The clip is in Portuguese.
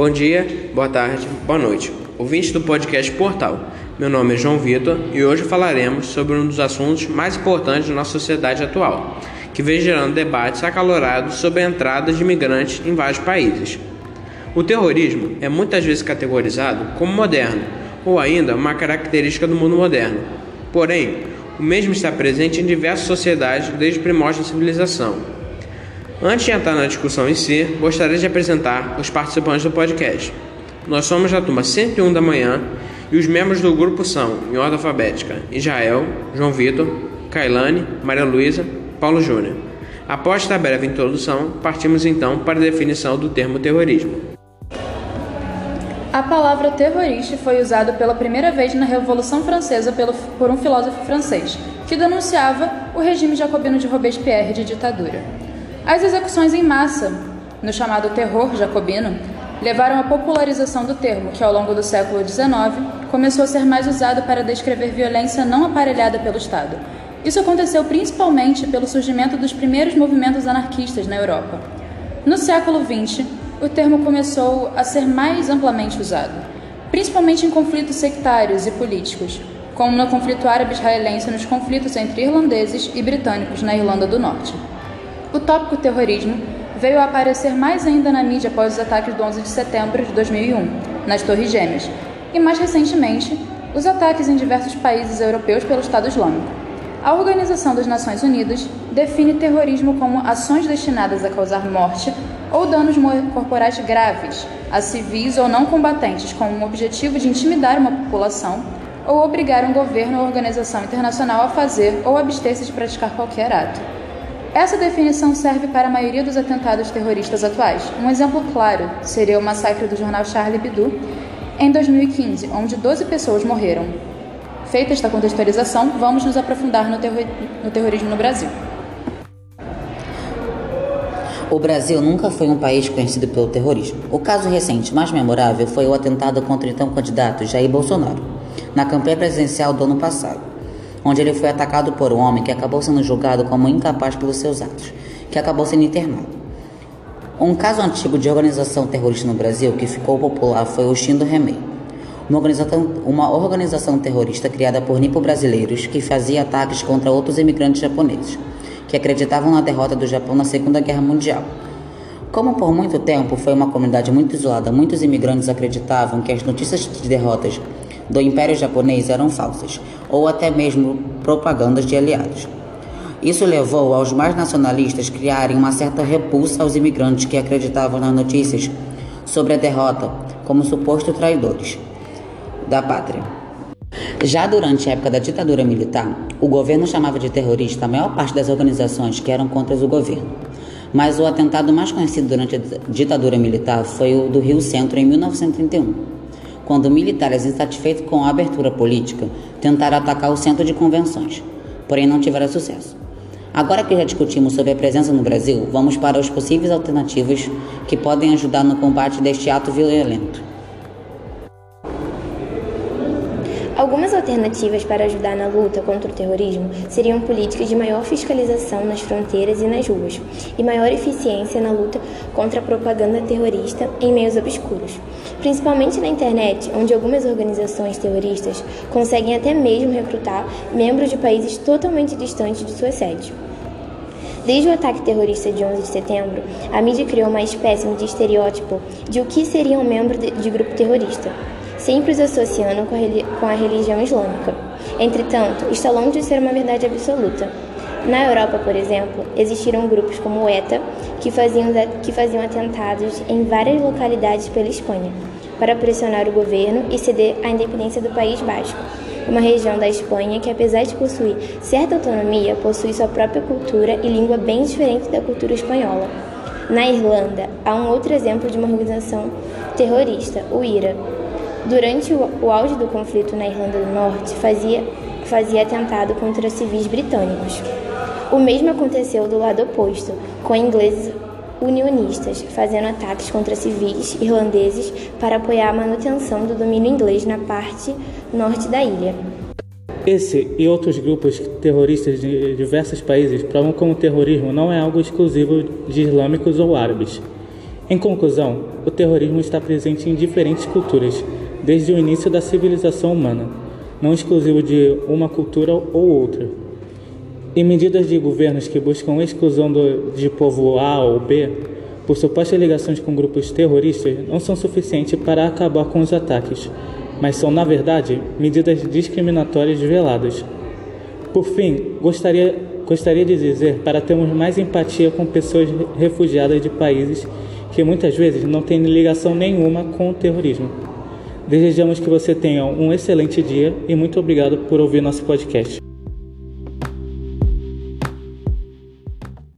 Bom dia, boa tarde, boa noite. Ouvinte do podcast Portal. Meu nome é João Vitor e hoje falaremos sobre um dos assuntos mais importantes da nossa sociedade atual, que vem gerando debates acalorados sobre a entrada de imigrantes em vários países. O terrorismo é muitas vezes categorizado como moderno ou ainda uma característica do mundo moderno. Porém, o mesmo está presente em diversas sociedades desde o primórdio da civilização. Antes de entrar na discussão em si, gostaria de apresentar os participantes do podcast. Nós somos da turma 101 da manhã e os membros do grupo são, em ordem alfabética, Israel, João Vitor, Kailane, Maria Luísa, Paulo Júnior. Após esta breve introdução, partimos então para a definição do termo terrorismo. A palavra terrorista foi usada pela primeira vez na Revolução Francesa por um filósofo francês, que denunciava o regime jacobino de Robespierre de ditadura. As execuções em massa, no chamado terror jacobino, levaram à popularização do termo, que ao longo do século XIX começou a ser mais usado para descrever violência não aparelhada pelo Estado. Isso aconteceu principalmente pelo surgimento dos primeiros movimentos anarquistas na Europa. No século XX, o termo começou a ser mais amplamente usado, principalmente em conflitos sectários e políticos, como no conflito árabe-israelense nos conflitos entre irlandeses e britânicos na Irlanda do Norte. O tópico terrorismo veio a aparecer mais ainda na mídia após os ataques do 11 de setembro de 2001, nas Torres Gêmeas, e mais recentemente, os ataques em diversos países europeus pelo Estado Islâmico. A Organização das Nações Unidas define terrorismo como ações destinadas a causar morte ou danos corporais graves a civis ou não combatentes com o objetivo de intimidar uma população ou obrigar um governo ou organização internacional a fazer ou abster-se de praticar qualquer ato. Essa definição serve para a maioria dos atentados terroristas atuais. Um exemplo claro seria o massacre do jornal Charlie Hebdo em 2015, onde 12 pessoas morreram. Feita esta contextualização, vamos nos aprofundar no, terror no terrorismo no Brasil. O Brasil nunca foi um país conhecido pelo terrorismo. O caso recente mais memorável foi o atentado contra o então candidato Jair Bolsonaro, na campanha presidencial do ano passado onde ele foi atacado por um homem que acabou sendo julgado como incapaz pelos seus atos, que acabou sendo internado. Um caso antigo de organização terrorista no Brasil que ficou popular foi o Shin do Remei, uma organização, uma organização terrorista criada por nipo-brasileiros que fazia ataques contra outros imigrantes japoneses, que acreditavam na derrota do Japão na Segunda Guerra Mundial. Como por muito tempo foi uma comunidade muito isolada, muitos imigrantes acreditavam que as notícias de derrotas do Império Japonês eram falsas, ou até mesmo propagandas de aliados. Isso levou aos mais nacionalistas criarem uma certa repulsa aos imigrantes que acreditavam nas notícias sobre a derrota como supostos traidores da pátria. Já durante a época da ditadura militar, o governo chamava de terrorista a maior parte das organizações que eram contra o governo. Mas o atentado mais conhecido durante a ditadura militar foi o do Rio Centro em 1931 quando militares insatisfeitos com a abertura política tentaram atacar o centro de convenções, porém não tiveram sucesso. Agora que já discutimos sobre a presença no Brasil, vamos para as possíveis alternativas que podem ajudar no combate deste ato violento. Algumas alternativas para ajudar na luta contra o terrorismo seriam políticas de maior fiscalização nas fronteiras e nas ruas, e maior eficiência na luta contra a propaganda terrorista em meios obscuros, principalmente na internet, onde algumas organizações terroristas conseguem até mesmo recrutar membros de países totalmente distantes de sua sede. Desde o ataque terrorista de 11 de setembro, a mídia criou uma espécie de estereótipo de o que seria um membro de, grupo terrorista sempre os associando com a, religião islâmica. Entretanto, está longe de ser uma verdade absoluta. Na Europa, por exemplo, existiram grupos como o ETA que faziam, que faziam atentados em várias localidades pela Espanha para pressionar o governo e ceder a independência do País Basco, uma região da Espanha que, apesar de possuir certa autonomia, possui sua própria cultura e língua bem diferente da cultura espanhola. Na Irlanda, há um outro exemplo de uma organização terrorista, o IRA, Durante o auge do conflito na Irlanda do Norte, fazia, fazia atentado contra civis britânicos. O mesmo aconteceu do lado oposto, com ingleses unionistas fazendo ataques contra civis irlandeses para apoiar a manutenção do domínio inglês na parte norte da ilha. Esse e outros grupos terroristas de diversos países provam como o terrorismo não é algo exclusivo de islâmicos ou árabes Em conclusão, o terrorismo está presente em diferentes culturas, desde o início da civilização humana, não exclusivo de uma cultura ou outra. E medidas de governos que buscam a exclusão do, de povo A ou B por supostas ligações com grupos terroristas não são suficientes para acabar com os ataques, mas são, na verdade, medidas discriminatórias veladas. Por fim, gostaria, gostaria de dizer para termos mais empatia com pessoas refugiadas de países que muitas vezes não têm ligação nenhuma com o terrorismo. Desejamos que você tenha um excelente dia e muito obrigado por ouvir nosso podcast.